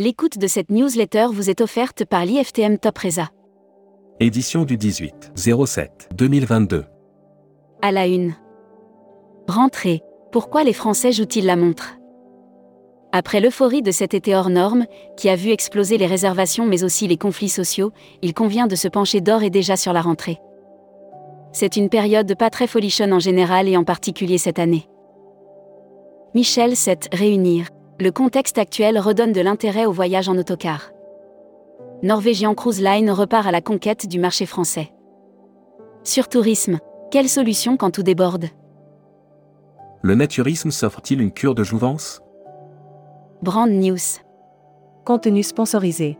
L'écoute de cette newsletter vous est offerte par l'IFTM Top Reza. Édition du 18 07 2022. À la une. Rentrée. Pourquoi les Français jouent-ils la montre? Après l'euphorie de cet été hors norme, qui a vu exploser les réservations mais aussi les conflits sociaux, il convient de se pencher d'or et déjà sur la rentrée. C'est une période pas très folichonne en général et en particulier cette année. Michel 7 Réunir le contexte actuel redonne de l'intérêt au voyage en autocar. Norwegian Cruise Line repart à la conquête du marché français. Sur tourisme, quelle solution quand tout déborde? Le naturisme s'offre-t-il une cure de jouvence? Brand News. Contenu sponsorisé.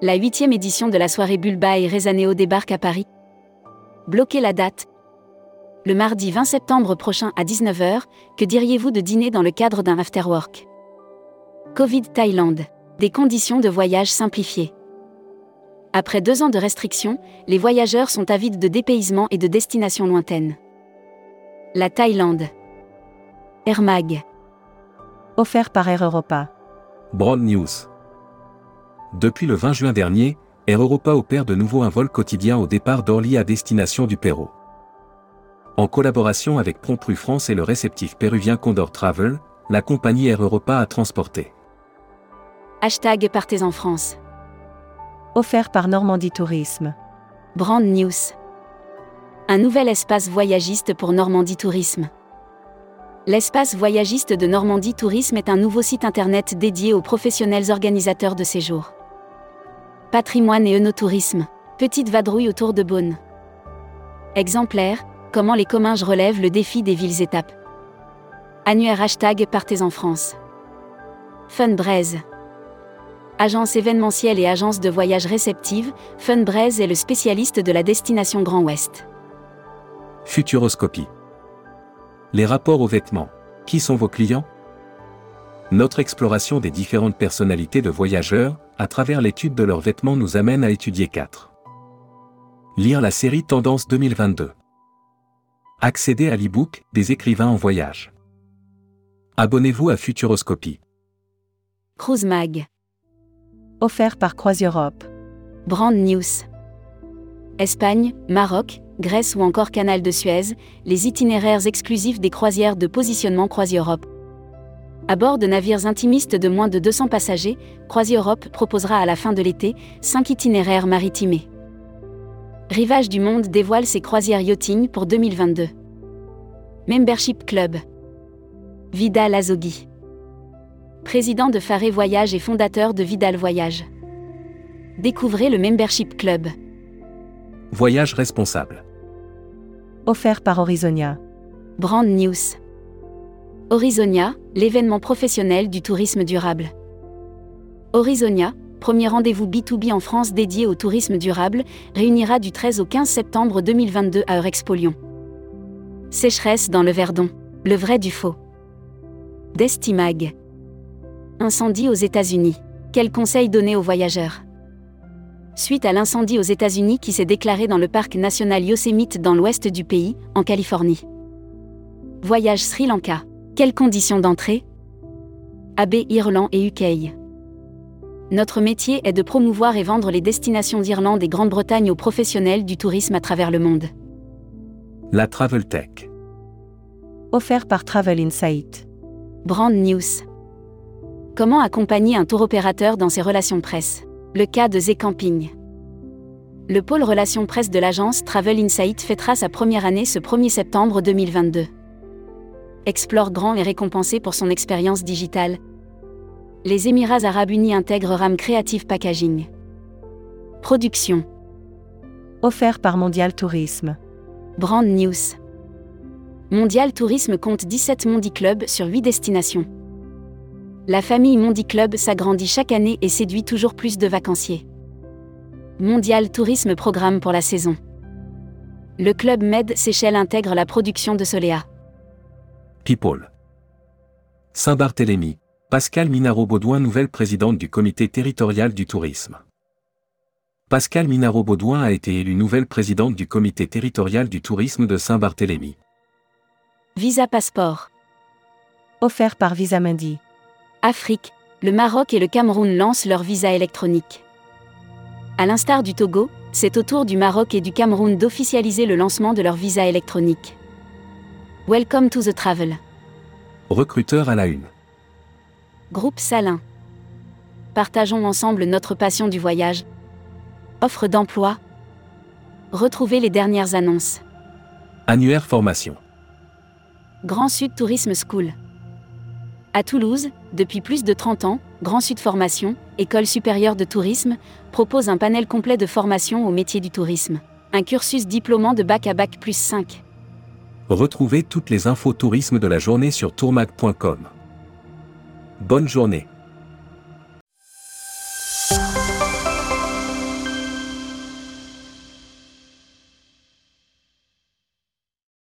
La huitième édition de la soirée Bulba et Rezaneo débarque à Paris. Bloquez la date. Le mardi 20 septembre prochain à 19h, que diriez-vous de dîner dans le cadre d'un afterwork? Covid Thaïlande. Des conditions de voyage simplifiées. Après deux ans de restrictions, les voyageurs sont avides de dépaysement et de destinations lointaines. La Thaïlande. Air Mag. Offert par Air Europa. Broad News. Depuis le 20 juin dernier, Air Europa opère de nouveau un vol quotidien au départ d'Orly à destination du Pérou. En collaboration avec Prompru France et le réceptif péruvien Condor Travel, la compagnie Air Europa a transporté Hashtag Partez en France. Offert par Normandie Tourisme. Brand News. Un nouvel espace voyagiste pour Normandie Tourisme. L'espace voyagiste de Normandie Tourisme est un nouveau site internet dédié aux professionnels organisateurs de séjours. Patrimoine et œnotourisme. Petite vadrouille autour de Beaune. Exemplaire, comment les Comminges relèvent le défi des villes-étapes. Annuaire hashtag Partez en France. Funbraise agence événementielle et agence de voyage réceptive, Funbraise est le spécialiste de la destination Grand Ouest. Futuroscopie. Les rapports aux vêtements. Qui sont vos clients? Notre exploration des différentes personnalités de voyageurs, à travers l'étude de leurs vêtements nous amène à étudier 4. Lire la série Tendance 2022. Accéder à l'e-book des écrivains en voyage. Abonnez-vous à Futuroscopie. Cruise Mag offert par CroisiEurope. Brand News. Espagne, Maroc, Grèce ou encore Canal de Suez, les itinéraires exclusifs des croisières de positionnement CroisiEurope. À bord de navires intimistes de moins de 200 passagers, CroisiEurope proposera à la fin de l'été 5 itinéraires maritimés. Rivage du Monde dévoile ses croisières yachting pour 2022. Membership Club. Vidal Azogui président de Faré Voyage et fondateur de Vidal Voyage. Découvrez le Membership Club. Voyage responsable. Offert par Horizonia. Brand News. Horizonia, l'événement professionnel du tourisme durable. Horizonia, premier rendez-vous B2B en France dédié au tourisme durable, réunira du 13 au 15 septembre 2022 à Eurexpo Lyon. Sécheresse dans le Verdon. Le vrai du faux. Destimag. Incendie aux États-Unis. Quel conseil donner aux voyageurs? Suite à l'incendie aux États-Unis qui s'est déclaré dans le parc national Yosemite dans l'ouest du pays, en Californie. Voyage Sri Lanka. Quelles conditions d'entrée? AB Irlande et UK. Notre métier est de promouvoir et vendre les destinations d'Irlande et Grande-Bretagne aux professionnels du tourisme à travers le monde. La Travel Tech. Offert par Travel Insight. Brand News. Comment accompagner un tour opérateur dans ses relations presse? Le cas de Z Camping. Le pôle relations presse de l'agence Travel Insight fêtera sa première année ce 1er septembre 2022. Explore Grand est récompensé pour son expérience digitale. Les Émirats arabes unis intègrent RAM Creative Packaging. Production. Offert par Mondial Tourisme. Brand News. Mondial Tourisme compte 17 Mondi Clubs sur 8 destinations la famille Mondi Club s'agrandit chaque année et séduit toujours plus de vacanciers. Mondial Tourisme Programme pour la saison. Le club Med Seychelles intègre la production de Soléa. People. Saint-Barthélemy. Pascal Minaro-Baudouin, nouvelle présidente du comité territorial du tourisme. Pascal Minaro-Baudouin a été élue nouvelle présidente du comité territorial du tourisme de Saint-Barthélemy. Visa Passeport. Offert par Visa Mundi. Afrique, Le Maroc et le Cameroun lancent leur visa électronique. À l'instar du Togo, c'est au tour du Maroc et du Cameroun d'officialiser le lancement de leur visa électronique. Welcome to the travel. Recruteur à la une. Groupe Salin. Partageons ensemble notre passion du voyage. Offre d'emploi. Retrouvez les dernières annonces. Annuaire formation. Grand Sud Tourisme School. À Toulouse, depuis plus de 30 ans, Grand Sud Formation, École supérieure de tourisme, propose un panel complet de formation au métier du tourisme. Un cursus diplômant de bac à bac plus 5. Retrouvez toutes les infos tourisme de la journée sur tourmag.com. Bonne journée.